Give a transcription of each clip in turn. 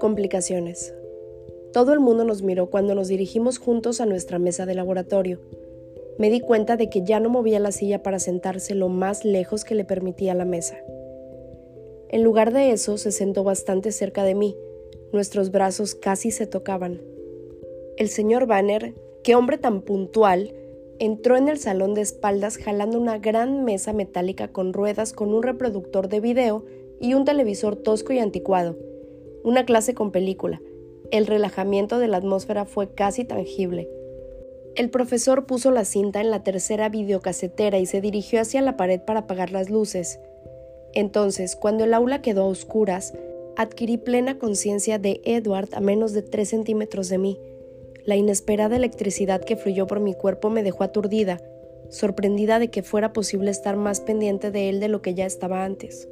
Complicaciones. Todo el mundo nos miró cuando nos dirigimos juntos a nuestra mesa de laboratorio. Me di cuenta de que ya no movía la silla para sentarse lo más lejos que le permitía la mesa. En lugar de eso, se sentó bastante cerca de mí. Nuestros brazos casi se tocaban. El señor Banner, qué hombre tan puntual, entró en el salón de espaldas jalando una gran mesa metálica con ruedas con un reproductor de video y un televisor tosco y anticuado una clase con película. El relajamiento de la atmósfera fue casi tangible. El profesor puso la cinta en la tercera videocasetera y se dirigió hacia la pared para apagar las luces. Entonces, cuando el aula quedó a oscuras, adquirí plena conciencia de Edward a menos de tres centímetros de mí. La inesperada electricidad que fluyó por mi cuerpo me dejó aturdida, sorprendida de que fuera posible estar más pendiente de él de lo que ya estaba antes.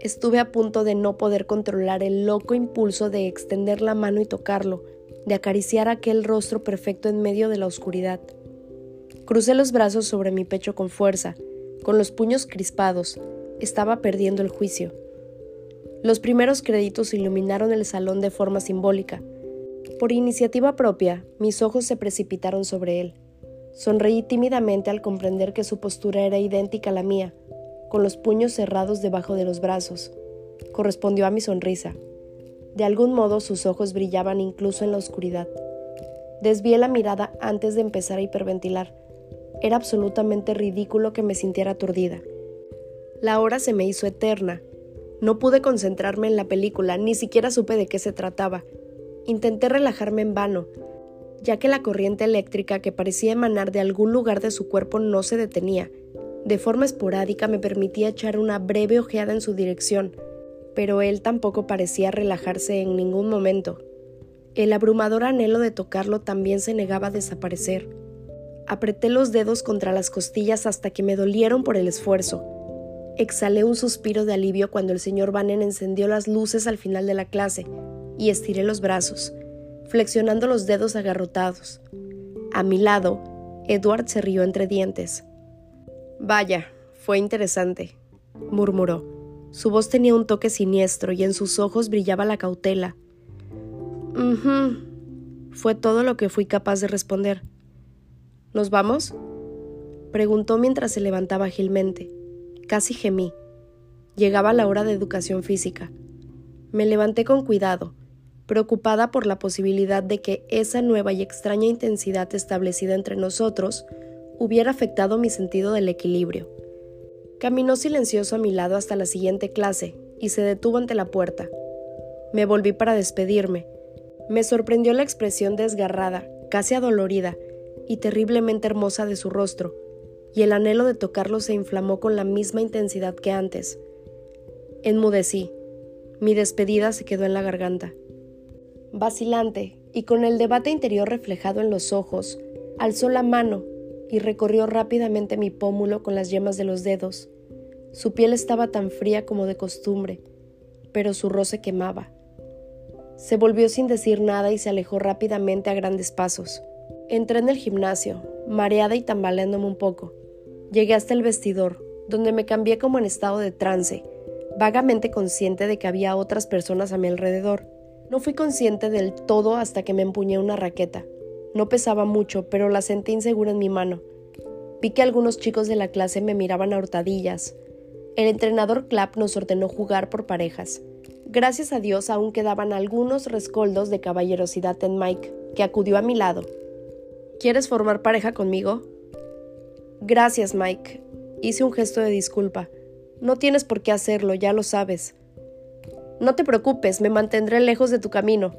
Estuve a punto de no poder controlar el loco impulso de extender la mano y tocarlo, de acariciar aquel rostro perfecto en medio de la oscuridad. Crucé los brazos sobre mi pecho con fuerza, con los puños crispados. Estaba perdiendo el juicio. Los primeros créditos iluminaron el salón de forma simbólica. Por iniciativa propia, mis ojos se precipitaron sobre él. Sonreí tímidamente al comprender que su postura era idéntica a la mía, con los puños cerrados debajo de los brazos. Correspondió a mi sonrisa. De algún modo sus ojos brillaban incluso en la oscuridad. Desvié la mirada antes de empezar a hiperventilar. Era absolutamente ridículo que me sintiera aturdida. La hora se me hizo eterna. No pude concentrarme en la película, ni siquiera supe de qué se trataba. Intenté relajarme en vano, ya que la corriente eléctrica que parecía emanar de algún lugar de su cuerpo no se detenía de forma esporádica me permitía echar una breve ojeada en su dirección, pero él tampoco parecía relajarse en ningún momento. El abrumador anhelo de tocarlo también se negaba a desaparecer. Apreté los dedos contra las costillas hasta que me dolieron por el esfuerzo. Exhalé un suspiro de alivio cuando el señor Bannon encendió las luces al final de la clase y estiré los brazos, flexionando los dedos agarrotados. A mi lado, Edward se rió entre dientes. Vaya, fue interesante, murmuró. Su voz tenía un toque siniestro y en sus ojos brillaba la cautela. Fue todo lo que fui capaz de responder. ¿Nos vamos? preguntó mientras se levantaba ágilmente. Casi gemí. Llegaba la hora de educación física. Me levanté con cuidado, preocupada por la posibilidad de que esa nueva y extraña intensidad establecida entre nosotros hubiera afectado mi sentido del equilibrio. Caminó silencioso a mi lado hasta la siguiente clase y se detuvo ante la puerta. Me volví para despedirme. Me sorprendió la expresión desgarrada, casi adolorida y terriblemente hermosa de su rostro, y el anhelo de tocarlo se inflamó con la misma intensidad que antes. Enmudecí. Mi despedida se quedó en la garganta. Vacilante, y con el debate interior reflejado en los ojos, alzó la mano y recorrió rápidamente mi pómulo con las yemas de los dedos. Su piel estaba tan fría como de costumbre, pero su roce quemaba. Se volvió sin decir nada y se alejó rápidamente a grandes pasos. Entré en el gimnasio, mareada y tambaleándome un poco. Llegué hasta el vestidor, donde me cambié como en estado de trance, vagamente consciente de que había otras personas a mi alrededor. No fui consciente del todo hasta que me empuñé una raqueta. No pesaba mucho, pero la sentí insegura en mi mano. Vi que algunos chicos de la clase me miraban a hurtadillas. El entrenador Clapp nos ordenó jugar por parejas. Gracias a Dios aún quedaban algunos rescoldos de caballerosidad en Mike, que acudió a mi lado. ¿Quieres formar pareja conmigo? Gracias, Mike. Hice un gesto de disculpa. No tienes por qué hacerlo, ya lo sabes. No te preocupes, me mantendré lejos de tu camino,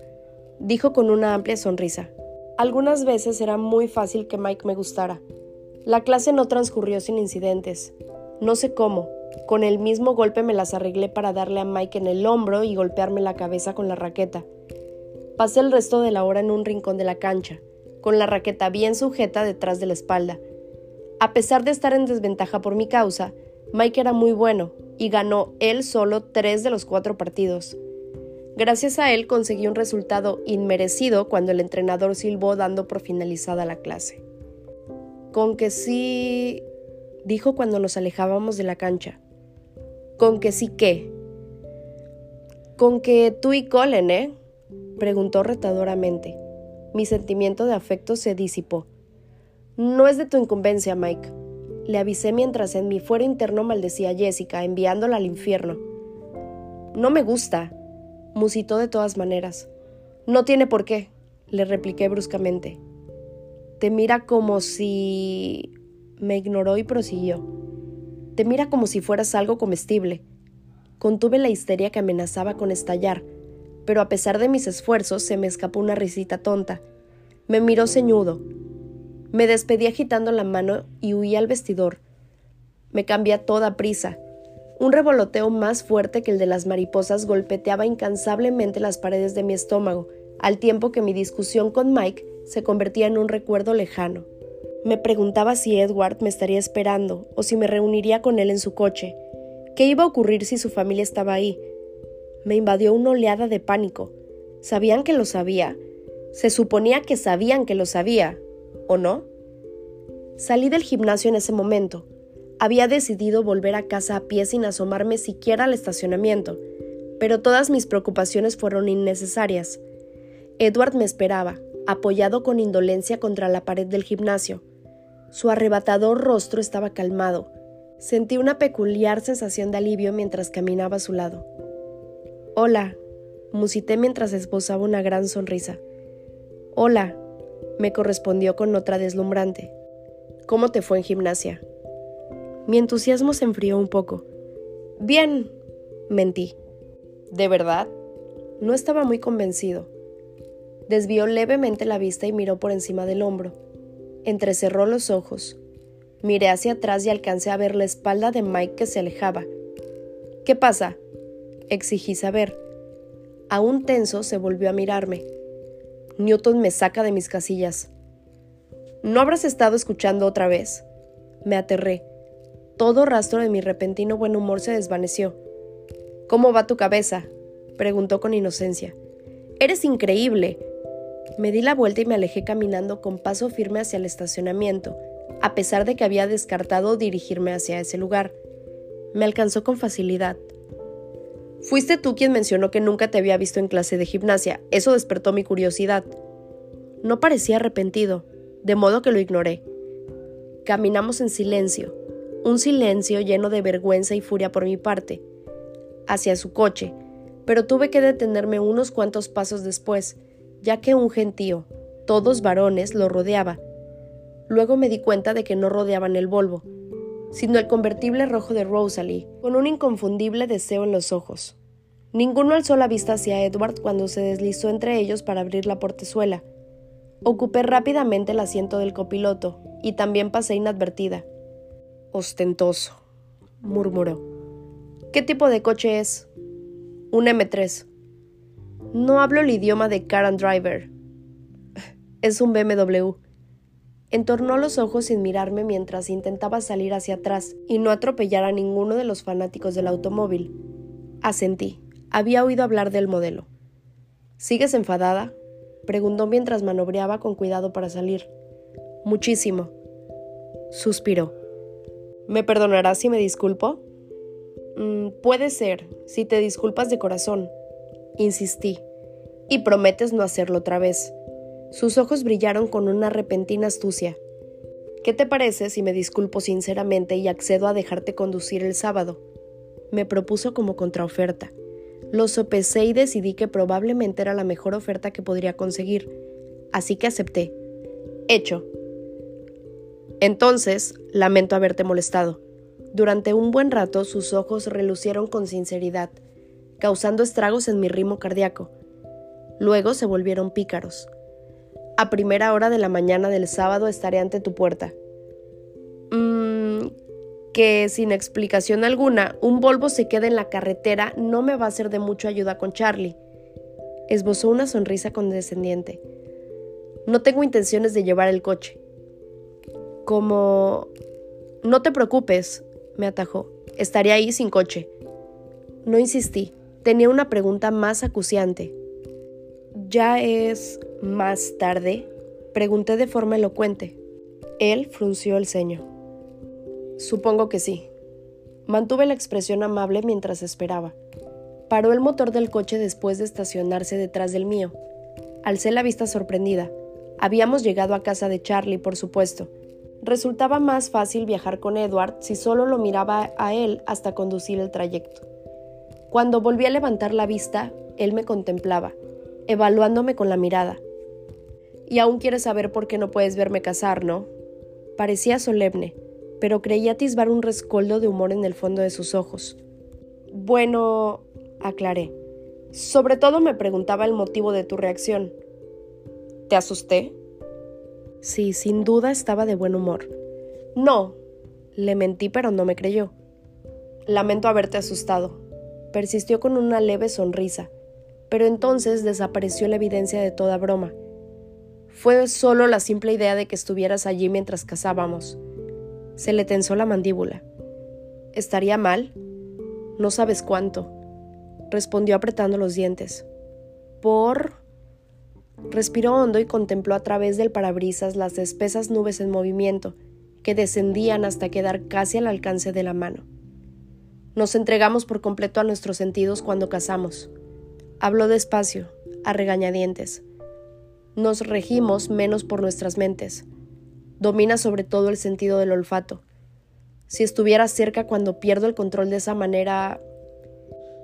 dijo con una amplia sonrisa. Algunas veces era muy fácil que Mike me gustara. La clase no transcurrió sin incidentes. No sé cómo. Con el mismo golpe me las arreglé para darle a Mike en el hombro y golpearme la cabeza con la raqueta. Pasé el resto de la hora en un rincón de la cancha, con la raqueta bien sujeta detrás de la espalda. A pesar de estar en desventaja por mi causa, Mike era muy bueno y ganó él solo tres de los cuatro partidos. Gracias a él conseguí un resultado inmerecido cuando el entrenador silbó dando por finalizada la clase. Con que sí, dijo cuando nos alejábamos de la cancha. ¿Con que sí qué? Con que tú y Colin, ¿eh? preguntó retadoramente. Mi sentimiento de afecto se disipó. No es de tu incumbencia, Mike. Le avisé mientras en mi fuero interno maldecía a Jessica, enviándola al infierno. No me gusta, musitó de todas maneras. No tiene por qué, le repliqué bruscamente. Te mira como si... me ignoró y prosiguió. Te mira como si fueras algo comestible. Contuve la histeria que amenazaba con estallar, pero a pesar de mis esfuerzos se me escapó una risita tonta. Me miró ceñudo. Me despedí agitando la mano y huí al vestidor. Me cambié a toda prisa. Un revoloteo más fuerte que el de las mariposas golpeteaba incansablemente las paredes de mi estómago, al tiempo que mi discusión con Mike se convertía en un recuerdo lejano. Me preguntaba si Edward me estaría esperando o si me reuniría con él en su coche. ¿Qué iba a ocurrir si su familia estaba ahí? Me invadió una oleada de pánico. ¿Sabían que lo sabía? Se suponía que sabían que lo sabía, ¿o no? Salí del gimnasio en ese momento. Había decidido volver a casa a pie sin asomarme siquiera al estacionamiento, pero todas mis preocupaciones fueron innecesarias. Edward me esperaba, apoyado con indolencia contra la pared del gimnasio. Su arrebatador rostro estaba calmado. Sentí una peculiar sensación de alivio mientras caminaba a su lado. Hola, musité mientras esbozaba una gran sonrisa. Hola, me correspondió con otra deslumbrante. ¿Cómo te fue en gimnasia? Mi entusiasmo se enfrió un poco. Bien, mentí. ¿De verdad? No estaba muy convencido. Desvió levemente la vista y miró por encima del hombro. Entrecerró los ojos. Miré hacia atrás y alcancé a ver la espalda de Mike que se alejaba. ¿Qué pasa? Exigí saber. Aún tenso, se volvió a mirarme. Newton me saca de mis casillas. ¿No habrás estado escuchando otra vez? Me aterré. Todo rastro de mi repentino buen humor se desvaneció. ¿Cómo va tu cabeza? preguntó con inocencia. Eres increíble. Me di la vuelta y me alejé caminando con paso firme hacia el estacionamiento, a pesar de que había descartado dirigirme hacia ese lugar. Me alcanzó con facilidad. Fuiste tú quien mencionó que nunca te había visto en clase de gimnasia. Eso despertó mi curiosidad. No parecía arrepentido, de modo que lo ignoré. Caminamos en silencio, un silencio lleno de vergüenza y furia por mi parte, hacia su coche, pero tuve que detenerme unos cuantos pasos después, ya que un gentío, todos varones, lo rodeaba. Luego me di cuenta de que no rodeaban el Volvo, sino el convertible rojo de Rosalie, con un inconfundible deseo en los ojos. Ninguno alzó la vista hacia Edward cuando se deslizó entre ellos para abrir la portezuela. Ocupé rápidamente el asiento del copiloto y también pasé inadvertida. Ostentoso, murmuró. ¿Qué tipo de coche es? Un M3. No hablo el idioma de car and driver. Es un BMW. Entornó los ojos sin mirarme mientras intentaba salir hacia atrás y no atropellar a ninguno de los fanáticos del automóvil. Asentí. Había oído hablar del modelo. ¿Sigues enfadada? preguntó mientras manobreaba con cuidado para salir. Muchísimo. Suspiró. ¿Me perdonarás si me disculpo? Mm, puede ser, si te disculpas de corazón. Insistí. Y prometes no hacerlo otra vez. Sus ojos brillaron con una repentina astucia. ¿Qué te parece si me disculpo sinceramente y accedo a dejarte conducir el sábado? Me propuso como contraoferta. Lo sopesé y decidí que probablemente era la mejor oferta que podría conseguir, así que acepté. Hecho. Entonces, lamento haberte molestado. Durante un buen rato sus ojos relucieron con sinceridad, causando estragos en mi ritmo cardíaco. Luego se volvieron pícaros. A primera hora de la mañana del sábado estaré ante tu puerta. Mmm, que sin explicación alguna un Volvo se quede en la carretera no me va a ser de mucha ayuda con Charlie. Esbozó una sonrisa condescendiente. No tengo intenciones de llevar el coche. Como... No te preocupes, me atajó. Estaré ahí sin coche. No insistí. Tenía una pregunta más acuciante. ¿Ya es más tarde? Pregunté de forma elocuente. Él frunció el ceño. Supongo que sí. Mantuve la expresión amable mientras esperaba. Paró el motor del coche después de estacionarse detrás del mío. Alcé la vista sorprendida. Habíamos llegado a casa de Charlie, por supuesto. Resultaba más fácil viajar con Edward si solo lo miraba a él hasta conducir el trayecto. Cuando volví a levantar la vista, él me contemplaba, evaluándome con la mirada. Y aún quieres saber por qué no puedes verme casar, ¿no? Parecía solemne, pero creía atisbar un rescoldo de humor en el fondo de sus ojos. Bueno, aclaré. Sobre todo me preguntaba el motivo de tu reacción. ¿Te asusté? Sí, sin duda estaba de buen humor. No, le mentí, pero no me creyó. Lamento haberte asustado. Persistió con una leve sonrisa, pero entonces desapareció la evidencia de toda broma. Fue solo la simple idea de que estuvieras allí mientras cazábamos. Se le tensó la mandíbula. ¿Estaría mal? No sabes cuánto, respondió apretando los dientes. Por... Respiró hondo y contempló a través del parabrisas las espesas nubes en movimiento, que descendían hasta quedar casi al alcance de la mano. Nos entregamos por completo a nuestros sentidos cuando cazamos. Habló despacio, a regañadientes. Nos regimos menos por nuestras mentes. Domina sobre todo el sentido del olfato. Si estuviera cerca cuando pierdo el control de esa manera...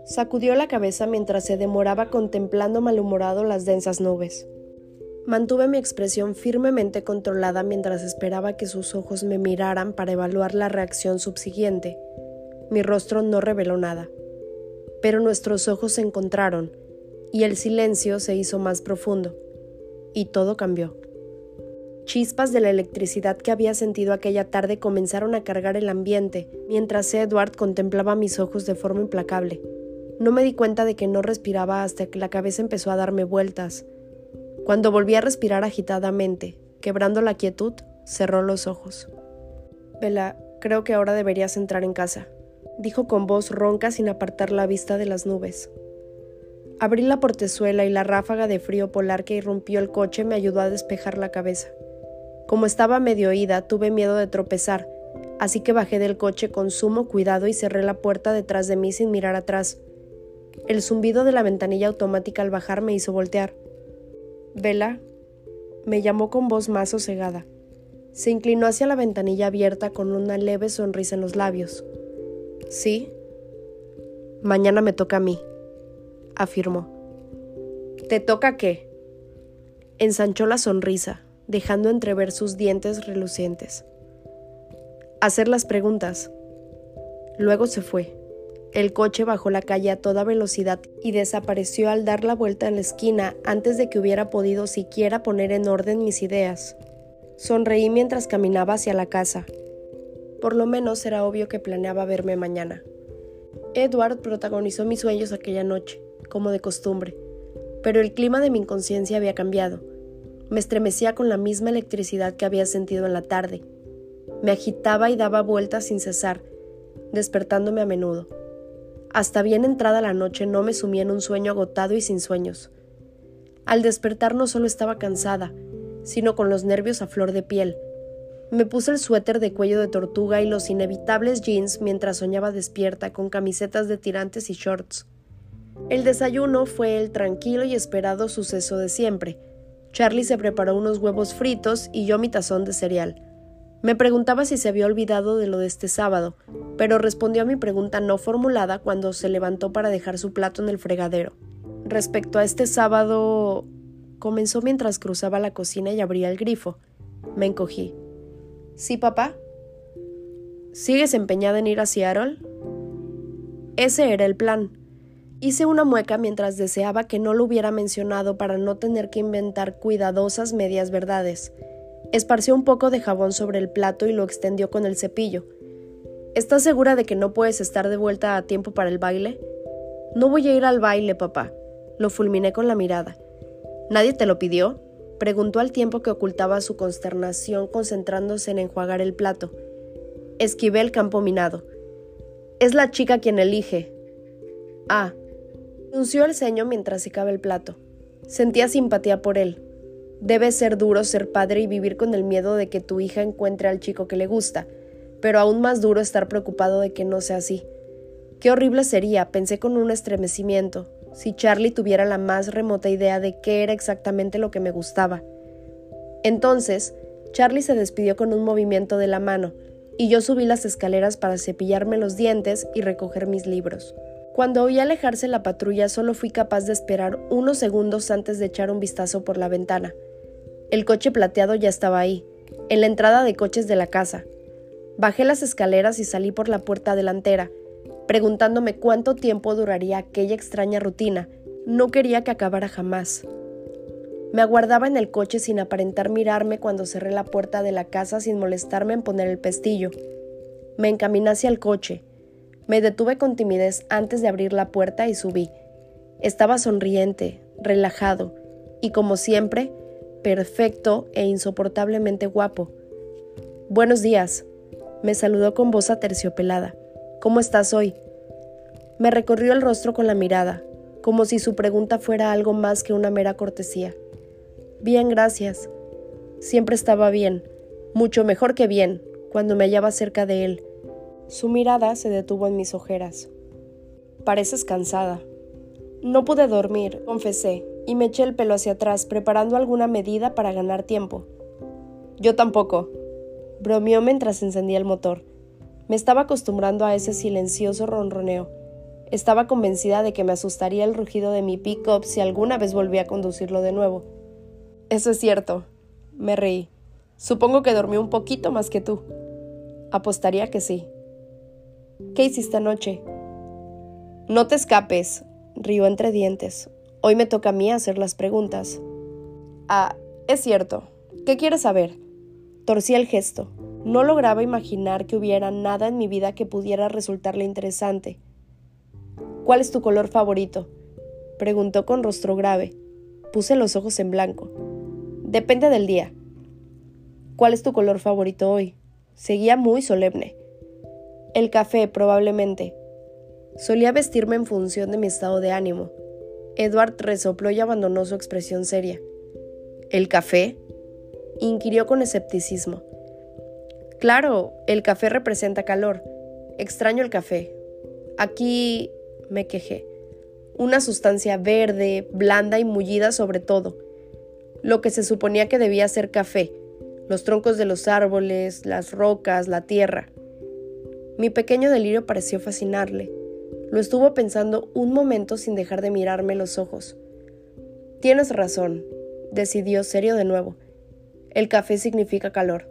Sacudió la cabeza mientras se demoraba contemplando malhumorado las densas nubes. Mantuve mi expresión firmemente controlada mientras esperaba que sus ojos me miraran para evaluar la reacción subsiguiente. Mi rostro no reveló nada, pero nuestros ojos se encontraron y el silencio se hizo más profundo y todo cambió. Chispas de la electricidad que había sentido aquella tarde comenzaron a cargar el ambiente, mientras Edward contemplaba mis ojos de forma implacable. No me di cuenta de que no respiraba hasta que la cabeza empezó a darme vueltas. Cuando volví a respirar agitadamente, quebrando la quietud, cerró los ojos. Vela, creo que ahora deberías entrar en casa, dijo con voz ronca sin apartar la vista de las nubes. Abrí la portezuela y la ráfaga de frío polar que irrumpió el coche me ayudó a despejar la cabeza. Como estaba medio oída, tuve miedo de tropezar, así que bajé del coche con sumo cuidado y cerré la puerta detrás de mí sin mirar atrás. El zumbido de la ventanilla automática al bajar me hizo voltear. Vela, me llamó con voz más sosegada. Se inclinó hacia la ventanilla abierta con una leve sonrisa en los labios. ¿Sí? Mañana me toca a mí afirmó. ¿Te toca qué? Ensanchó la sonrisa, dejando entrever sus dientes relucientes. Hacer las preguntas. Luego se fue. El coche bajó la calle a toda velocidad y desapareció al dar la vuelta en la esquina antes de que hubiera podido siquiera poner en orden mis ideas. Sonreí mientras caminaba hacia la casa. Por lo menos era obvio que planeaba verme mañana. Edward protagonizó mis sueños aquella noche como de costumbre, pero el clima de mi inconsciencia había cambiado. Me estremecía con la misma electricidad que había sentido en la tarde. Me agitaba y daba vueltas sin cesar, despertándome a menudo. Hasta bien entrada la noche no me sumí en un sueño agotado y sin sueños. Al despertar no solo estaba cansada, sino con los nervios a flor de piel. Me puse el suéter de cuello de tortuga y los inevitables jeans mientras soñaba despierta con camisetas de tirantes y shorts. El desayuno fue el tranquilo y esperado suceso de siempre. Charlie se preparó unos huevos fritos y yo mi tazón de cereal. Me preguntaba si se había olvidado de lo de este sábado, pero respondió a mi pregunta no formulada cuando se levantó para dejar su plato en el fregadero. Respecto a este sábado... comenzó mientras cruzaba la cocina y abría el grifo. Me encogí. ¿Sí, papá? ¿Sigues empeñada en ir a Seattle? Ese era el plan. Hice una mueca mientras deseaba que no lo hubiera mencionado para no tener que inventar cuidadosas medias verdades. Esparció un poco de jabón sobre el plato y lo extendió con el cepillo. ¿Estás segura de que no puedes estar de vuelta a tiempo para el baile? No voy a ir al baile, papá. Lo fulminé con la mirada. ¿Nadie te lo pidió? Preguntó al tiempo que ocultaba su consternación concentrándose en enjuagar el plato. Esquivé el campo minado. Es la chica quien elige. Ah, Frunció el ceño mientras secaba el plato. Sentía simpatía por él. Debe ser duro ser padre y vivir con el miedo de que tu hija encuentre al chico que le gusta, pero aún más duro estar preocupado de que no sea así. Qué horrible sería, pensé con un estremecimiento, si Charlie tuviera la más remota idea de qué era exactamente lo que me gustaba. Entonces, Charlie se despidió con un movimiento de la mano, y yo subí las escaleras para cepillarme los dientes y recoger mis libros. Cuando oí alejarse la patrulla solo fui capaz de esperar unos segundos antes de echar un vistazo por la ventana. El coche plateado ya estaba ahí, en la entrada de coches de la casa. Bajé las escaleras y salí por la puerta delantera, preguntándome cuánto tiempo duraría aquella extraña rutina. No quería que acabara jamás. Me aguardaba en el coche sin aparentar mirarme cuando cerré la puerta de la casa sin molestarme en poner el pestillo. Me encaminé hacia el coche. Me detuve con timidez antes de abrir la puerta y subí. Estaba sonriente, relajado y, como siempre, perfecto e insoportablemente guapo. Buenos días, me saludó con voz aterciopelada. ¿Cómo estás hoy? Me recorrió el rostro con la mirada, como si su pregunta fuera algo más que una mera cortesía. Bien, gracias. Siempre estaba bien, mucho mejor que bien, cuando me hallaba cerca de él. Su mirada se detuvo en mis ojeras. Pareces cansada. No pude dormir, confesé, y me eché el pelo hacia atrás, preparando alguna medida para ganar tiempo. Yo tampoco, bromeó mientras encendía el motor. Me estaba acostumbrando a ese silencioso ronroneo. Estaba convencida de que me asustaría el rugido de mi pick-up si alguna vez volvía a conducirlo de nuevo. Eso es cierto, me reí. Supongo que dormí un poquito más que tú. Apostaría que sí. ¿Qué hiciste anoche? No te escapes, rió entre dientes. Hoy me toca a mí hacer las preguntas. Ah, es cierto. ¿Qué quieres saber? Torcí el gesto. No lograba imaginar que hubiera nada en mi vida que pudiera resultarle interesante. ¿Cuál es tu color favorito? preguntó con rostro grave. Puse los ojos en blanco. Depende del día. ¿Cuál es tu color favorito hoy? Seguía muy solemne. El café, probablemente. Solía vestirme en función de mi estado de ánimo. Edward resopló y abandonó su expresión seria. ¿El café? inquirió con escepticismo. Claro, el café representa calor. Extraño el café. Aquí me quejé. Una sustancia verde, blanda y mullida sobre todo lo que se suponía que debía ser café, los troncos de los árboles, las rocas, la tierra. Mi pequeño delirio pareció fascinarle. Lo estuvo pensando un momento sin dejar de mirarme los ojos. Tienes razón, decidió serio de nuevo. El café significa calor.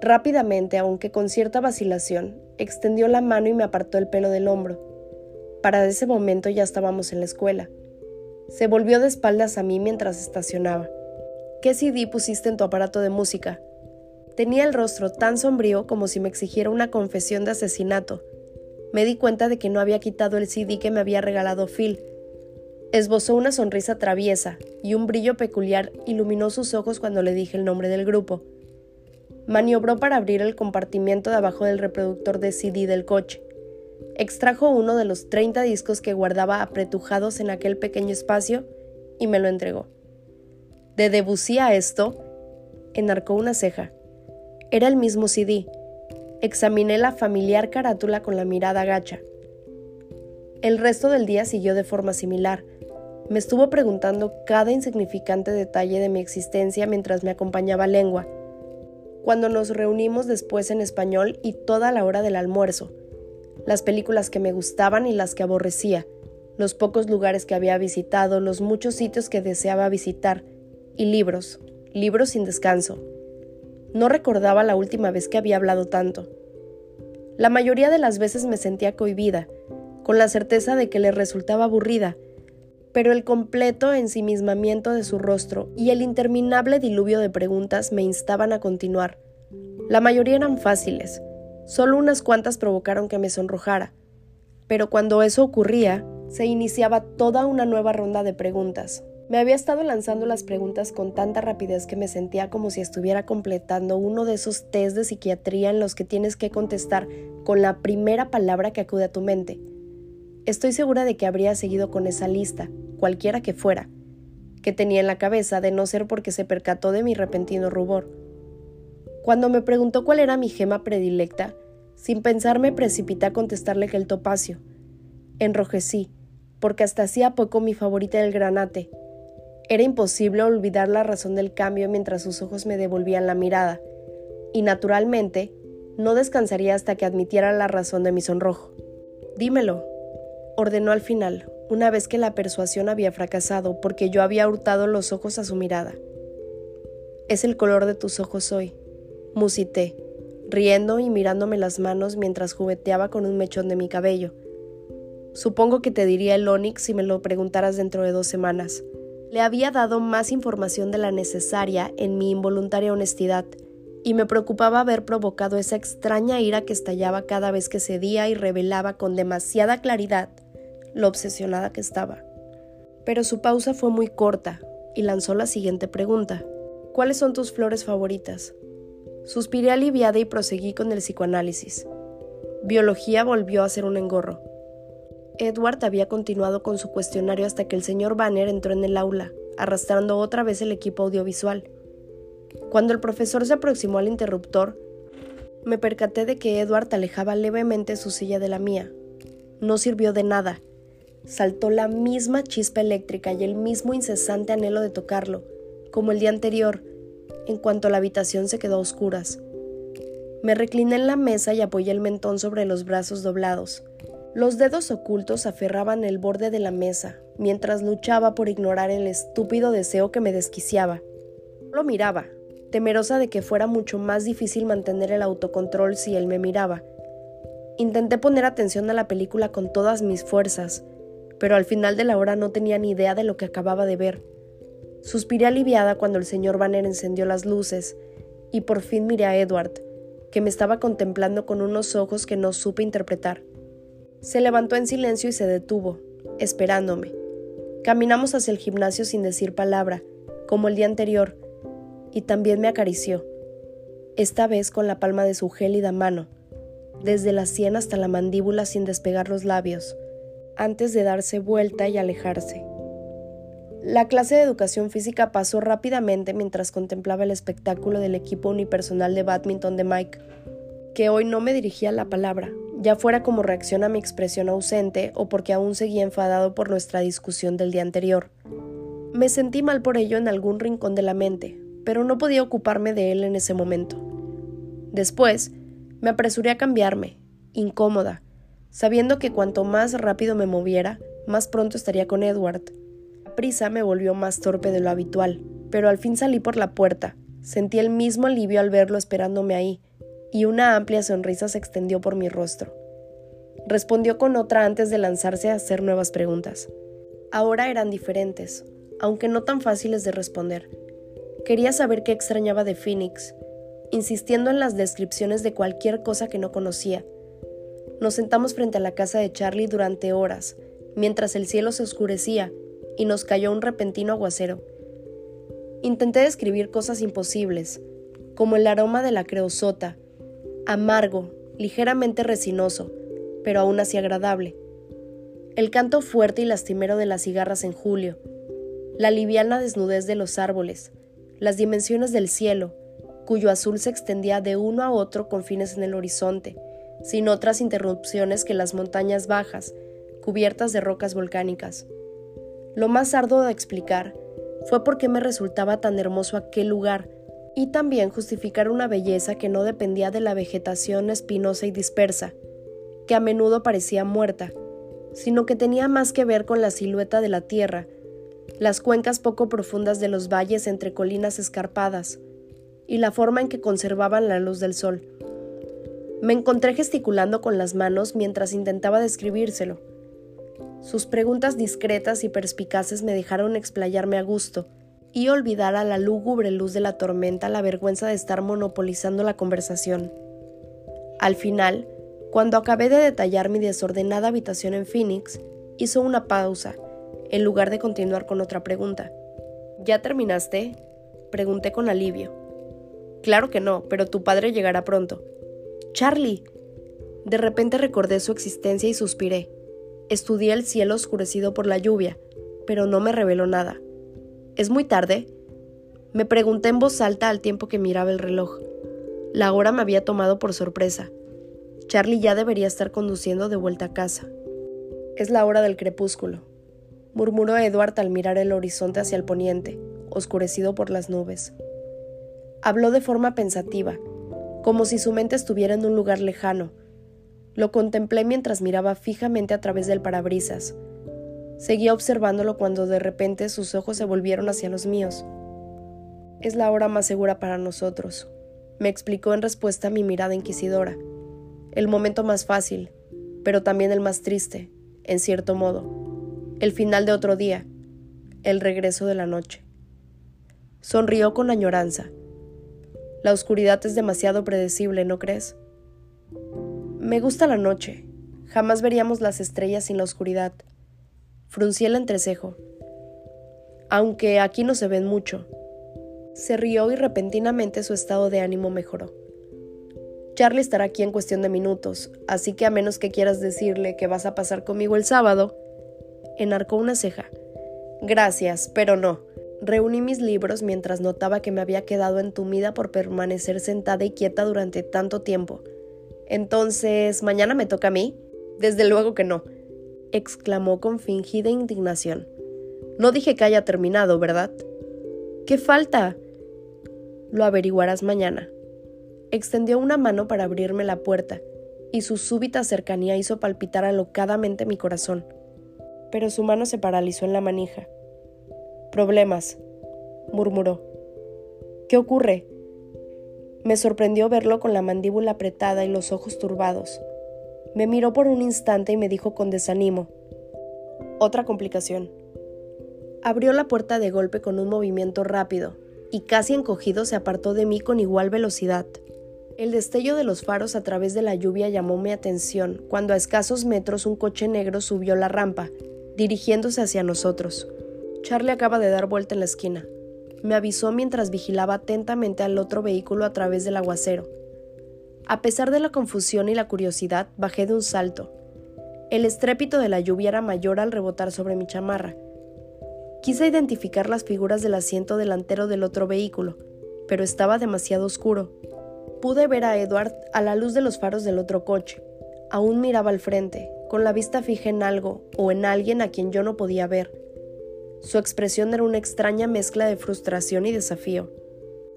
Rápidamente, aunque con cierta vacilación, extendió la mano y me apartó el pelo del hombro. Para ese momento ya estábamos en la escuela. Se volvió de espaldas a mí mientras estacionaba. ¿Qué CD pusiste en tu aparato de música? Tenía el rostro tan sombrío como si me exigiera una confesión de asesinato. Me di cuenta de que no había quitado el CD que me había regalado Phil. Esbozó una sonrisa traviesa y un brillo peculiar iluminó sus ojos cuando le dije el nombre del grupo. Maniobró para abrir el compartimiento de abajo del reproductor de CD del coche. Extrajo uno de los 30 discos que guardaba apretujados en aquel pequeño espacio y me lo entregó. De Debussy a esto, enarcó una ceja. Era el mismo CD. Examiné la familiar carátula con la mirada gacha. El resto del día siguió de forma similar. Me estuvo preguntando cada insignificante detalle de mi existencia mientras me acompañaba lengua. Cuando nos reunimos después en español y toda la hora del almuerzo las películas que me gustaban y las que aborrecía, los pocos lugares que había visitado, los muchos sitios que deseaba visitar, y libros, libros sin descanso. No recordaba la última vez que había hablado tanto. La mayoría de las veces me sentía cohibida, con la certeza de que le resultaba aburrida, pero el completo ensimismamiento de su rostro y el interminable diluvio de preguntas me instaban a continuar. La mayoría eran fáciles, Solo unas cuantas provocaron que me sonrojara, pero cuando eso ocurría, se iniciaba toda una nueva ronda de preguntas. Me había estado lanzando las preguntas con tanta rapidez que me sentía como si estuviera completando uno de esos test de psiquiatría en los que tienes que contestar con la primera palabra que acude a tu mente. Estoy segura de que habría seguido con esa lista, cualquiera que fuera, que tenía en la cabeza de no ser porque se percató de mi repentino rubor. Cuando me preguntó cuál era mi gema predilecta, sin pensar me precipité a contestarle que el topacio. Enrojecí, porque hasta hacía poco mi favorita era el granate. Era imposible olvidar la razón del cambio mientras sus ojos me devolvían la mirada, y naturalmente no descansaría hasta que admitiera la razón de mi sonrojo. Dímelo, ordenó al final, una vez que la persuasión había fracasado porque yo había hurtado los ojos a su mirada. Es el color de tus ojos hoy, musité, riendo y mirándome las manos mientras jugueteaba con un mechón de mi cabello. Supongo que te diría el Onix si me lo preguntaras dentro de dos semanas. Le había dado más información de la necesaria en mi involuntaria honestidad, y me preocupaba haber provocado esa extraña ira que estallaba cada vez que cedía y revelaba con demasiada claridad lo obsesionada que estaba. Pero su pausa fue muy corta y lanzó la siguiente pregunta. ¿Cuáles son tus flores favoritas? Suspiré aliviada y proseguí con el psicoanálisis. Biología volvió a ser un engorro. Edward había continuado con su cuestionario hasta que el señor Banner entró en el aula, arrastrando otra vez el equipo audiovisual. Cuando el profesor se aproximó al interruptor, me percaté de que Edward alejaba levemente su silla de la mía. No sirvió de nada. Saltó la misma chispa eléctrica y el mismo incesante anhelo de tocarlo, como el día anterior, en cuanto la habitación se quedó a oscuras. Me recliné en la mesa y apoyé el mentón sobre los brazos doblados. Los dedos ocultos aferraban el borde de la mesa, mientras luchaba por ignorar el estúpido deseo que me desquiciaba. Lo miraba, temerosa de que fuera mucho más difícil mantener el autocontrol si él me miraba. Intenté poner atención a la película con todas mis fuerzas, pero al final de la hora no tenía ni idea de lo que acababa de ver. Suspiré aliviada cuando el señor Banner encendió las luces y por fin miré a Edward, que me estaba contemplando con unos ojos que no supe interpretar. Se levantó en silencio y se detuvo, esperándome. Caminamos hacia el gimnasio sin decir palabra, como el día anterior, y también me acarició, esta vez con la palma de su gélida mano, desde la sien hasta la mandíbula sin despegar los labios, antes de darse vuelta y alejarse. La clase de educación física pasó rápidamente mientras contemplaba el espectáculo del equipo unipersonal de badminton de Mike, que hoy no me dirigía la palabra, ya fuera como reacción a mi expresión ausente o porque aún seguía enfadado por nuestra discusión del día anterior. Me sentí mal por ello en algún rincón de la mente, pero no podía ocuparme de él en ese momento. Después, me apresuré a cambiarme, incómoda, sabiendo que cuanto más rápido me moviera, más pronto estaría con Edward prisa me volvió más torpe de lo habitual, pero al fin salí por la puerta. Sentí el mismo alivio al verlo esperándome ahí, y una amplia sonrisa se extendió por mi rostro. Respondió con otra antes de lanzarse a hacer nuevas preguntas. Ahora eran diferentes, aunque no tan fáciles de responder. Quería saber qué extrañaba de Phoenix, insistiendo en las descripciones de cualquier cosa que no conocía. Nos sentamos frente a la casa de Charlie durante horas, mientras el cielo se oscurecía y nos cayó un repentino aguacero. Intenté describir cosas imposibles, como el aroma de la creosota, amargo, ligeramente resinoso, pero aún así agradable. El canto fuerte y lastimero de las cigarras en julio, la liviana desnudez de los árboles, las dimensiones del cielo, cuyo azul se extendía de uno a otro con fines en el horizonte, sin otras interrupciones que las montañas bajas, cubiertas de rocas volcánicas. Lo más arduo de explicar fue por qué me resultaba tan hermoso aquel lugar y también justificar una belleza que no dependía de la vegetación espinosa y dispersa, que a menudo parecía muerta, sino que tenía más que ver con la silueta de la tierra, las cuencas poco profundas de los valles entre colinas escarpadas, y la forma en que conservaban la luz del sol. Me encontré gesticulando con las manos mientras intentaba describírselo sus preguntas discretas y perspicaces me dejaron explayarme a gusto y olvidar a la lúgubre luz de la tormenta la vergüenza de estar monopolizando la conversación. Al final, cuando acabé de detallar mi desordenada habitación en Phoenix, hizo una pausa, en lugar de continuar con otra pregunta. ¿Ya terminaste? Pregunté con alivio. Claro que no, pero tu padre llegará pronto. Charlie. De repente recordé su existencia y suspiré. Estudié el cielo oscurecido por la lluvia, pero no me reveló nada. ¿Es muy tarde? Me pregunté en voz alta al tiempo que miraba el reloj. La hora me había tomado por sorpresa. Charlie ya debería estar conduciendo de vuelta a casa. Es la hora del crepúsculo, murmuró Edward al mirar el horizonte hacia el poniente, oscurecido por las nubes. Habló de forma pensativa, como si su mente estuviera en un lugar lejano. Lo contemplé mientras miraba fijamente a través del parabrisas. Seguía observándolo cuando de repente sus ojos se volvieron hacia los míos. Es la hora más segura para nosotros, me explicó en respuesta a mi mirada inquisidora. El momento más fácil, pero también el más triste, en cierto modo. El final de otro día, el regreso de la noche. Sonrió con añoranza. La oscuridad es demasiado predecible, ¿no crees? Me gusta la noche. Jamás veríamos las estrellas sin la oscuridad. Fruncí el entrecejo. Aunque aquí no se ven mucho. Se rió y repentinamente su estado de ánimo mejoró. Charlie estará aquí en cuestión de minutos, así que a menos que quieras decirle que vas a pasar conmigo el sábado, enarcó una ceja. Gracias, pero no. Reuní mis libros mientras notaba que me había quedado entumida por permanecer sentada y quieta durante tanto tiempo. Entonces, ¿mañana me toca a mí? Desde luego que no, exclamó con fingida indignación. No dije que haya terminado, ¿verdad? ¿Qué falta? Lo averiguarás mañana. Extendió una mano para abrirme la puerta, y su súbita cercanía hizo palpitar alocadamente mi corazón. Pero su mano se paralizó en la manija. Problemas, murmuró. ¿Qué ocurre? Me sorprendió verlo con la mandíbula apretada y los ojos turbados. Me miró por un instante y me dijo con desánimo. Otra complicación. Abrió la puerta de golpe con un movimiento rápido, y casi encogido se apartó de mí con igual velocidad. El destello de los faros a través de la lluvia llamó mi atención cuando a escasos metros un coche negro subió la rampa, dirigiéndose hacia nosotros. Charlie acaba de dar vuelta en la esquina. Me avisó mientras vigilaba atentamente al otro vehículo a través del aguacero. A pesar de la confusión y la curiosidad, bajé de un salto. El estrépito de la lluvia era mayor al rebotar sobre mi chamarra, Quise identificar las figuras del asiento delantero del otro vehículo, pero estaba demasiado oscuro. Pude ver a Edward a la luz de los faros del otro coche. Aún miraba al frente, con la vista fija en algo o en alguien a quien yo no podía ver. Su expresión era una extraña mezcla de frustración y desafío.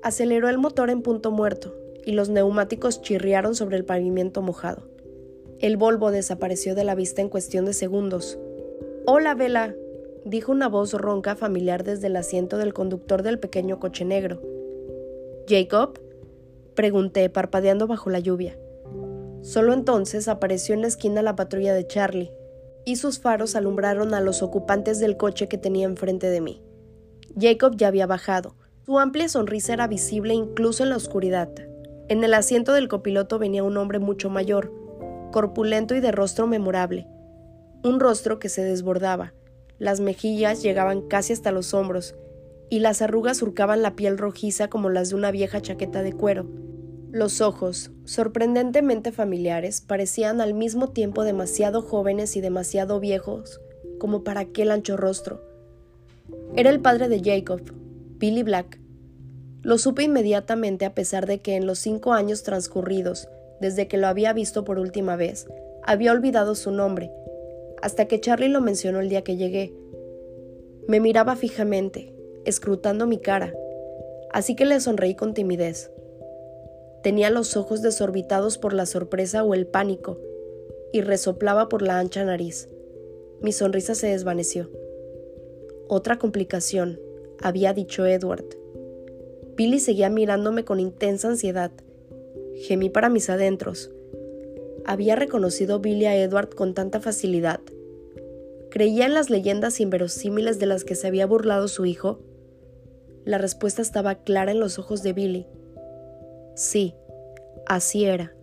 Aceleró el motor en punto muerto y los neumáticos chirriaron sobre el pavimento mojado. El Volvo desapareció de la vista en cuestión de segundos. Hola, Vela, dijo una voz ronca familiar desde el asiento del conductor del pequeño coche negro. ¿Jacob? pregunté, parpadeando bajo la lluvia. Solo entonces apareció en la esquina la patrulla de Charlie, y sus faros alumbraron a los ocupantes del coche que tenía enfrente de mí. Jacob ya había bajado. Su amplia sonrisa era visible incluso en la oscuridad. En el asiento del copiloto venía un hombre mucho mayor, corpulento y de rostro memorable. Un rostro que se desbordaba, las mejillas llegaban casi hasta los hombros, y las arrugas surcaban la piel rojiza como las de una vieja chaqueta de cuero. Los ojos, sorprendentemente familiares, parecían al mismo tiempo demasiado jóvenes y demasiado viejos como para aquel ancho rostro. Era el padre de Jacob, Billy Black. Lo supe inmediatamente a pesar de que en los cinco años transcurridos, desde que lo había visto por última vez, había olvidado su nombre hasta que Charlie lo mencionó el día que llegué. Me miraba fijamente, escrutando mi cara, así que le sonreí con timidez. Tenía los ojos desorbitados por la sorpresa o el pánico, y resoplaba por la ancha nariz. Mi sonrisa se desvaneció. Otra complicación, había dicho Edward. Billy seguía mirándome con intensa ansiedad. Gemí para mis adentros había reconocido Billy a Edward con tanta facilidad? ¿Creía en las leyendas inverosímiles de las que se había burlado su hijo? La respuesta estaba clara en los ojos de Billy. Sí, así era.